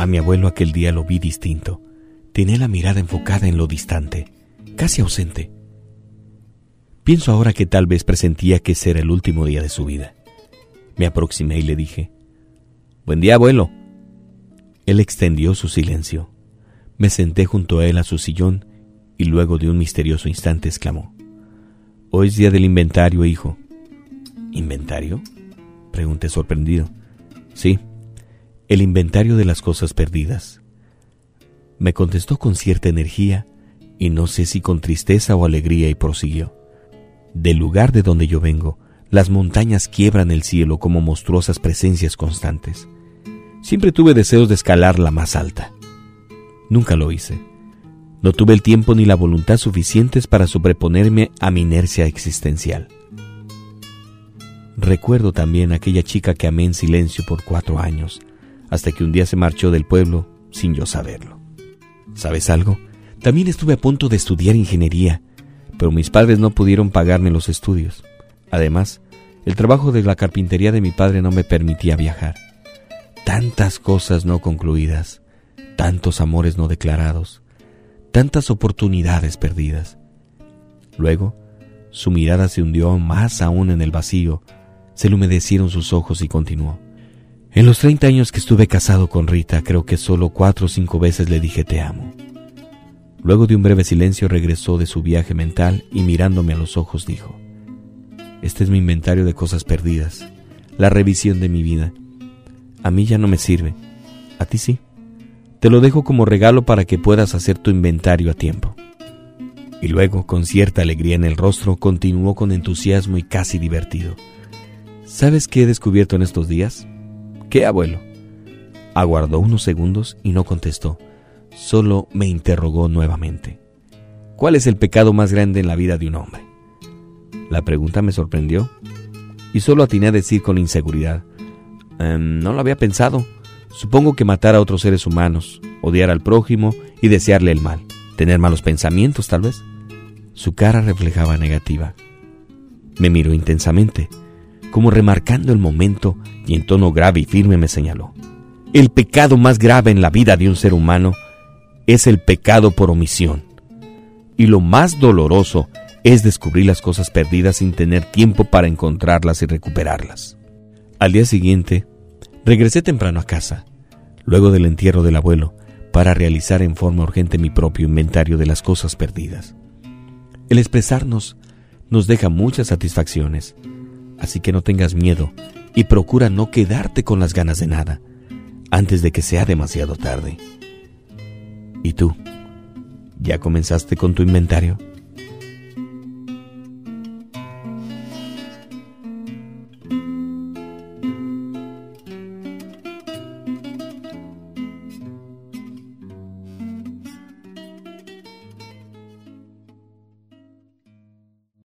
A mi abuelo aquel día lo vi distinto. Tenía la mirada enfocada en lo distante, casi ausente. Pienso ahora que tal vez presentía que ese era el último día de su vida. Me aproximé y le dije, Buen día, abuelo. Él extendió su silencio. Me senté junto a él a su sillón y luego de un misterioso instante exclamó, Hoy es día del inventario, hijo. ¿Inventario? Pregunté sorprendido. Sí, el inventario de las cosas perdidas. Me contestó con cierta energía y no sé si con tristeza o alegría y prosiguió. Del lugar de donde yo vengo, las montañas quiebran el cielo como monstruosas presencias constantes. Siempre tuve deseos de escalar la más alta. Nunca lo hice. No tuve el tiempo ni la voluntad suficientes para sobreponerme a mi inercia existencial. Recuerdo también aquella chica que amé en silencio por cuatro años, hasta que un día se marchó del pueblo sin yo saberlo. ¿Sabes algo? También estuve a punto de estudiar ingeniería, pero mis padres no pudieron pagarme los estudios. Además, el trabajo de la carpintería de mi padre no me permitía viajar. Tantas cosas no concluidas, tantos amores no declarados, tantas oportunidades perdidas. Luego, su mirada se hundió más aún en el vacío, se le humedecieron sus ojos y continuó. En los treinta años que estuve casado con Rita, creo que solo cuatro o cinco veces le dije te amo. Luego de un breve silencio regresó de su viaje mental y mirándome a los ojos dijo, Este es mi inventario de cosas perdidas, la revisión de mi vida. A mí ya no me sirve, a ti sí. Te lo dejo como regalo para que puedas hacer tu inventario a tiempo. Y luego, con cierta alegría en el rostro, continuó con entusiasmo y casi divertido. ¿Sabes qué he descubierto en estos días? ¿Qué, abuelo? Aguardó unos segundos y no contestó. Solo me interrogó nuevamente. ¿Cuál es el pecado más grande en la vida de un hombre? La pregunta me sorprendió y solo atiné a decir con inseguridad. Em, no lo había pensado. Supongo que matar a otros seres humanos, odiar al prójimo y desearle el mal. Tener malos pensamientos, tal vez. Su cara reflejaba negativa. Me miró intensamente como remarcando el momento y en tono grave y firme me señaló. El pecado más grave en la vida de un ser humano es el pecado por omisión. Y lo más doloroso es descubrir las cosas perdidas sin tener tiempo para encontrarlas y recuperarlas. Al día siguiente, regresé temprano a casa, luego del entierro del abuelo, para realizar en forma urgente mi propio inventario de las cosas perdidas. El expresarnos nos deja muchas satisfacciones, Así que no tengas miedo y procura no quedarte con las ganas de nada antes de que sea demasiado tarde. ¿Y tú? ¿Ya comenzaste con tu inventario?